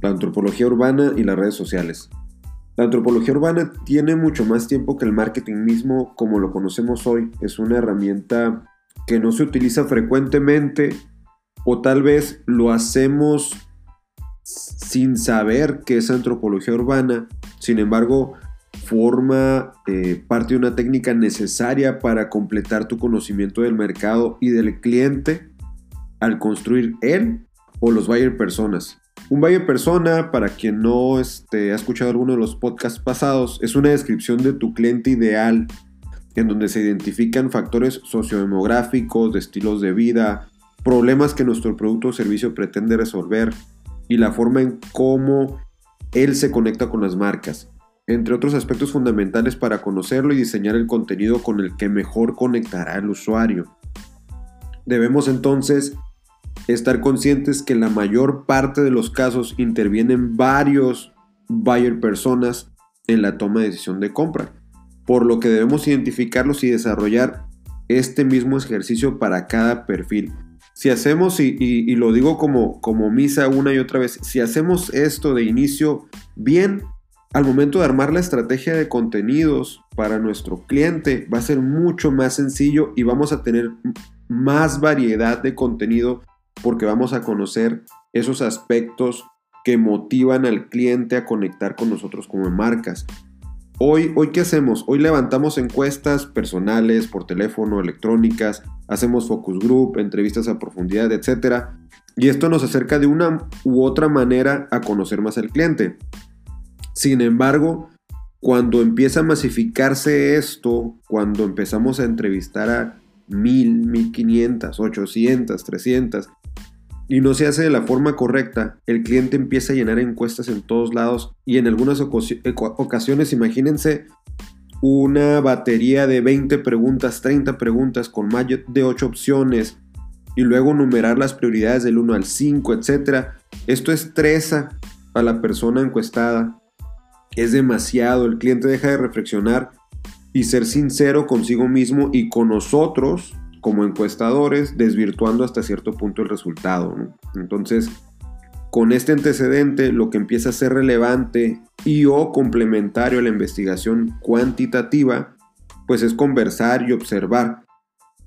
la antropología urbana y las redes sociales. La antropología urbana tiene mucho más tiempo que el marketing mismo como lo conocemos hoy. Es una herramienta que no se utiliza frecuentemente o tal vez lo hacemos sin saber que es antropología urbana. Sin embargo, forma eh, parte de una técnica necesaria para completar tu conocimiento del mercado y del cliente al construir él o los buyer personas. Un buyer persona, para quien no este, ha escuchado alguno de los podcasts pasados, es una descripción de tu cliente ideal en donde se identifican factores sociodemográficos, de estilos de vida, problemas que nuestro producto o servicio pretende resolver y la forma en cómo él se conecta con las marcas entre otros aspectos fundamentales para conocerlo y diseñar el contenido con el que mejor conectará el usuario. Debemos entonces estar conscientes que la mayor parte de los casos intervienen varios buyer personas en la toma de decisión de compra, por lo que debemos identificarlos y desarrollar este mismo ejercicio para cada perfil. Si hacemos, y, lo digo como, como misa una y otra vez, si hacemos esto de inicio bien, al momento de armar la estrategia de contenidos para nuestro cliente va a ser mucho más sencillo y vamos a tener más variedad de contenido porque vamos a conocer esos aspectos que motivan al cliente a conectar con nosotros como marcas. Hoy, hoy ¿qué hacemos? Hoy levantamos encuestas personales por teléfono, electrónicas, hacemos focus group, entrevistas a profundidad, etc. Y esto nos acerca de una u otra manera a conocer más al cliente. Sin embargo, cuando empieza a masificarse esto, cuando empezamos a entrevistar a mil, mil quinientas, ochocientas, trescientas, y no se hace de la forma correcta, el cliente empieza a llenar encuestas en todos lados y en algunas ocasiones, imagínense una batería de 20 preguntas, 30 preguntas con más de 8 opciones y luego numerar las prioridades del 1 al 5, etc. Esto estresa a la persona encuestada es demasiado, el cliente deja de reflexionar y ser sincero consigo mismo y con nosotros como encuestadores, desvirtuando hasta cierto punto el resultado. Entonces, con este antecedente, lo que empieza a ser relevante y o complementario a la investigación cuantitativa, pues es conversar y observar.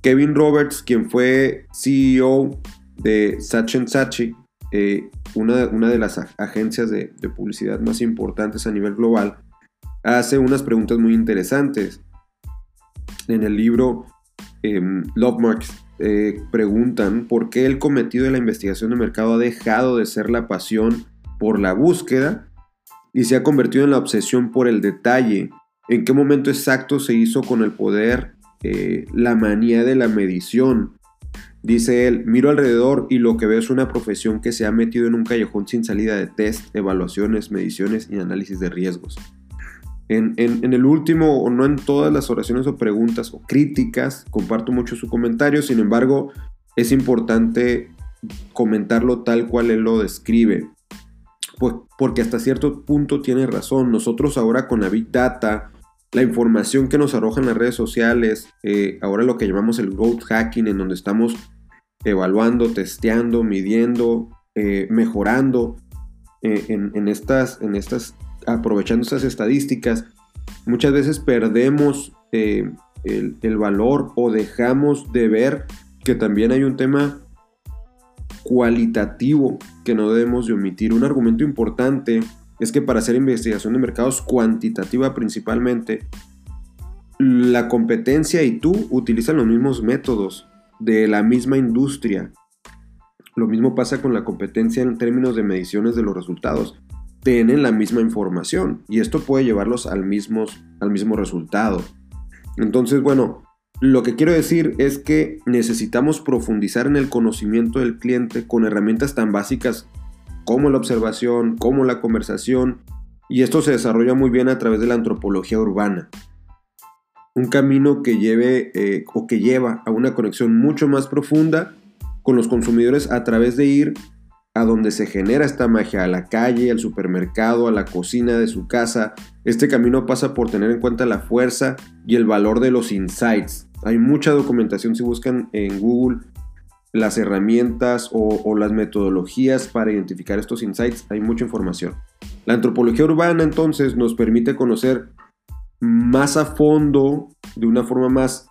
Kevin Roberts, quien fue CEO de Saatchi Saatchi, eh, una, de las agencias de, publicidad más importantes a nivel global, hace unas preguntas muy interesantes. En el libro Marks eh, preguntan por qué el cometido de la investigación de mercado ha dejado de ser la pasión por la búsqueda y se ha convertido en la obsesión por el detalle. ¿En qué momento exacto se hizo con el poder eh, la manía de la medición? Dice él, miro alrededor y lo que veo es una profesión que se ha metido en un callejón sin salida de test, evaluaciones, mediciones y análisis de riesgos. En, el último, o no en todas las oraciones o preguntas o críticas, comparto mucho su comentario, sin embargo, es importante comentarlo tal cual él lo describe. Pues, porque hasta cierto punto tiene razón. Nosotros ahora con la Big Data, la información que nos arrojan las redes sociales, eh, ahora lo que llamamos el growth hacking, en donde estamos evaluando, testeando, midiendo, eh, mejorando eh, en, estas, en estas, aprovechando estas estadísticas, muchas veces perdemos eh, el, el, valor o dejamos de ver que también hay un tema cualitativo que no debemos de omitir. Un argumento importante es que para hacer investigación de mercados cuantitativa principalmente, la competencia y tú utilizan los mismos métodos de la misma industria. Lo mismo pasa con la competencia en términos de mediciones de los resultados. Tienen la misma información y esto puede llevarlos al mismo, al mismo resultado. Entonces, bueno, lo que quiero decir es que necesitamos profundizar en el conocimiento del cliente con herramientas tan básicas como la observación, como la conversación, y esto se desarrolla muy bien a través de la antropología urbana un camino que lleve eh, o que lleva a una conexión mucho más profunda con los consumidores a través de ir a donde se genera esta magia, a la calle, al supermercado, a la cocina de su casa. Este camino pasa por tener en cuenta la fuerza y el valor de los insights. Hay mucha documentación si buscan en Google las herramientas o, las metodologías para identificar estos insights, hay mucha información. La antropología urbana entonces nos permite conocer más a fondo, de una forma más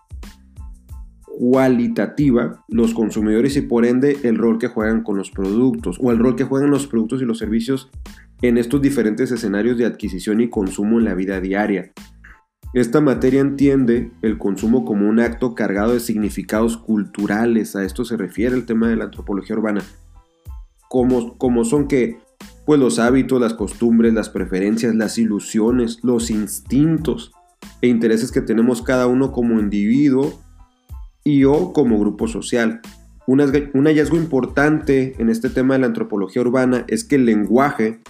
cualitativa, los consumidores y por ende el rol que juegan con los productos o el rol que juegan los productos y los servicios en estos diferentes escenarios de adquisición y consumo en la vida diaria. Esta materia entiende el consumo como un acto cargado de significados culturales, a esto se refiere el tema de la antropología urbana, como, como son que pues los hábitos, las costumbres, las preferencias, las ilusiones, los instintos e intereses que tenemos cada uno como individuo y o como grupo social. Un hallazgo importante en este tema de la antropología urbana es que el lenguaje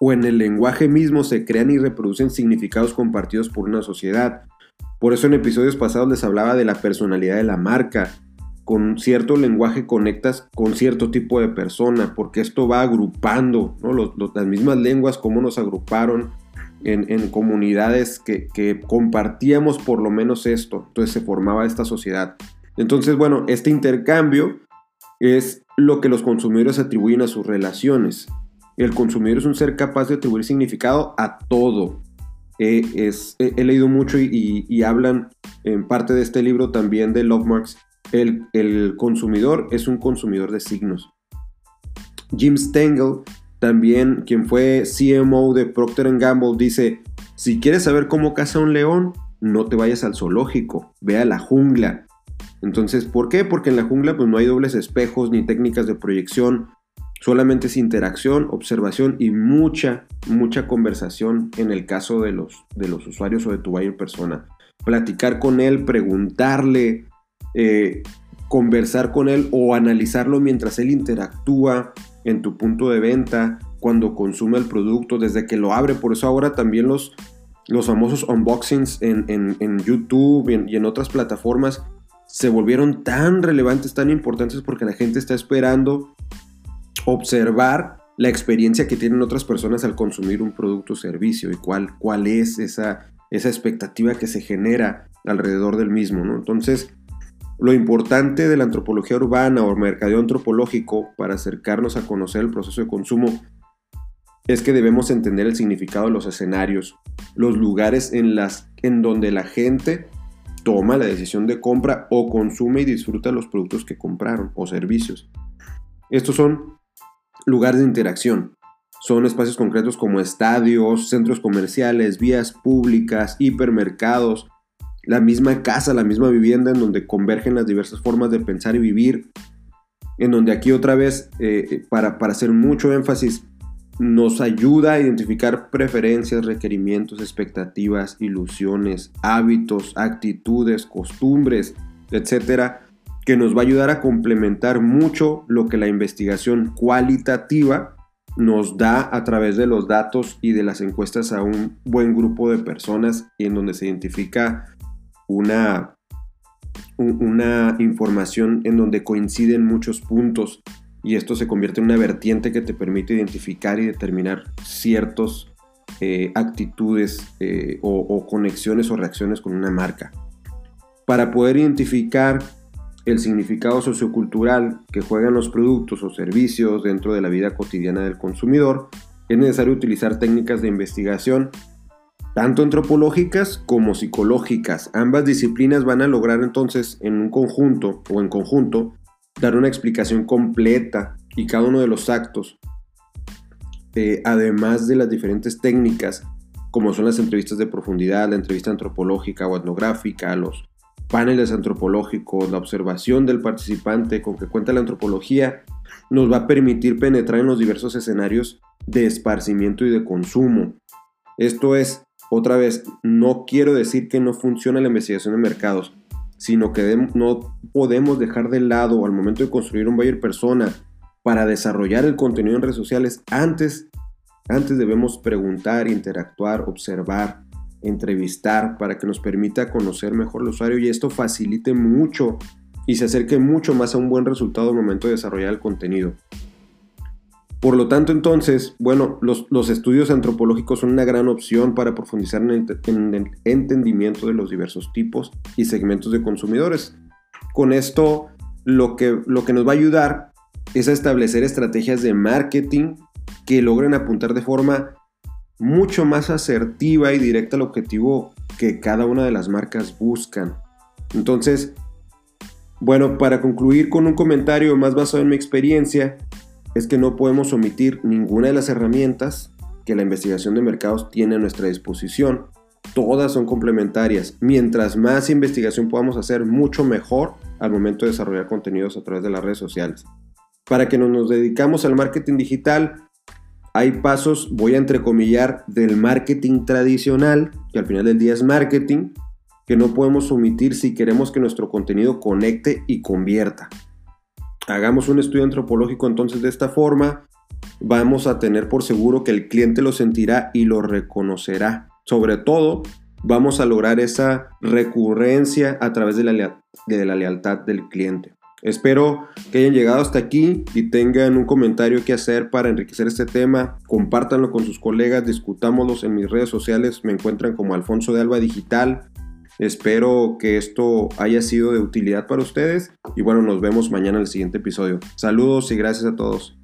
o en el lenguaje mismo se crean y reproducen significados compartidos por una sociedad. Por eso en episodios pasados les hablaba de la personalidad de la marca. Con cierto lenguaje conectas con cierto tipo de persona, porque esto va agrupando, las mismas lenguas, cómo nos agruparon en, comunidades que, compartíamos por lo menos esto. Entonces se formaba esta sociedad. Entonces, bueno, este intercambio es lo que los consumidores atribuyen a sus relaciones. El consumidor es un ser capaz de atribuir significado a todo. he leído mucho y, hablan en parte de este libro también de Love Marks. El, el consumidor es un consumidor de signos. Jim Stengel, también quien fue CMO de Procter Gamble, dice, si quieres saber cómo caza un león, no te vayas al zoológico, ve a la jungla. Entonces, ¿por qué? Porque en la jungla pues, no hay dobles espejos ni técnicas de proyección, Solamente es interacción, observación y mucha, mucha conversación en el caso de los, de los usuarios o de tu buyer persona. Platicar con él, preguntarle, eh, conversar con él o analizarlo mientras él interactúa en tu punto de venta, cuando consume el producto, desde que lo abre. Por eso ahora también los, los famosos unboxings en, en, YouTube y en otras plataformas se volvieron tan relevantes, tan importantes porque la gente está esperando observar la experiencia que tienen otras personas al consumir un producto o servicio y cuál, cuál es esa, esa expectativa que se genera alrededor del mismo. Entonces, lo importante de la antropología urbana o mercadeo antropológico para acercarnos a conocer el proceso de consumo es que debemos entender el significado de los escenarios, los lugares en, las, en donde la gente toma la decisión de compra o consume y disfruta los productos que compraron o servicios. Estos son lugares de interacción. Son espacios concretos como estadios, centros comerciales, vías públicas, hipermercados, la misma casa, la misma vivienda en donde convergen las diversas formas de pensar y vivir. En donde aquí otra vez, eh, para, para hacer mucho énfasis, nos ayuda a identificar preferencias, requerimientos, expectativas, ilusiones, hábitos, actitudes, costumbres, etcétera, que nos va a ayudar a complementar mucho lo que la investigación cualitativa nos da a través de los datos y de las encuestas a un buen grupo de personas en donde se identifica una, una información en donde coinciden muchos puntos y esto se convierte en una vertiente que te permite identificar y determinar ciertas eh, actitudes eh, o, o conexiones o reacciones con una marca. Para poder identificar el significado sociocultural que juegan los productos o servicios dentro de la vida cotidiana del consumidor, es necesario utilizar técnicas de investigación tanto antropológicas como psicológicas. Ambas disciplinas van a lograr entonces en un conjunto o en conjunto dar una explicación completa y cada uno de los actos, eh, además de las diferentes técnicas como son las entrevistas de profundidad, la entrevista antropológica o etnográfica, los paneles antropológicos, la observación del participante con que cuenta la antropología, nos va a permitir penetrar en los diversos escenarios de esparcimiento y de consumo. Esto es, otra vez, no quiero decir que no funciona la investigación de mercados, sino que no podemos dejar de lado al momento de construir un buyer persona para desarrollar el contenido en redes sociales, antes, antes debemos preguntar, interactuar, observar, entrevistar para que nos permita conocer mejor al usuario y esto facilite mucho y se acerque mucho más a un buen resultado al momento de desarrollar el contenido. Por lo tanto, entonces, bueno, los, estudios antropológicos son una gran opción para profundizar en el, entendimiento de los diversos tipos y segmentos de consumidores. Con esto lo que, lo que nos va a ayudar es a establecer estrategias de marketing que logren apuntar de forma mucho más asertiva y directa al objetivo que cada una de las marcas buscan. Entonces, bueno, para concluir con un comentario más basado en mi experiencia, es que no podemos omitir ninguna de las herramientas que la investigación de mercados tiene a nuestra disposición. Todas son complementarias. Mientras más investigación podamos hacer, mucho mejor al momento de desarrollar contenidos a través de las redes sociales. Para que nos dedicamos al marketing digital, hay pasos, voy a entrecomillar, del marketing tradicional, que al final del día es marketing, que no podemos omitir si queremos que nuestro contenido conecte y convierta. Hagamos un estudio antropológico entonces de esta forma, vamos a tener por seguro que el cliente lo sentirá y lo reconocerá. Sobre todo, vamos a lograr esa recurrencia a través de la, lealtad del cliente. Espero que hayan llegado hasta aquí y tengan un comentario que hacer para enriquecer este tema. Compártanlo con sus colegas, discutámoslos en mis redes sociales. Me encuentran como Alfonso de Alba Digital. Espero que esto haya sido de utilidad para ustedes y bueno, nos vemos mañana en el siguiente episodio. Saludos y gracias a todos.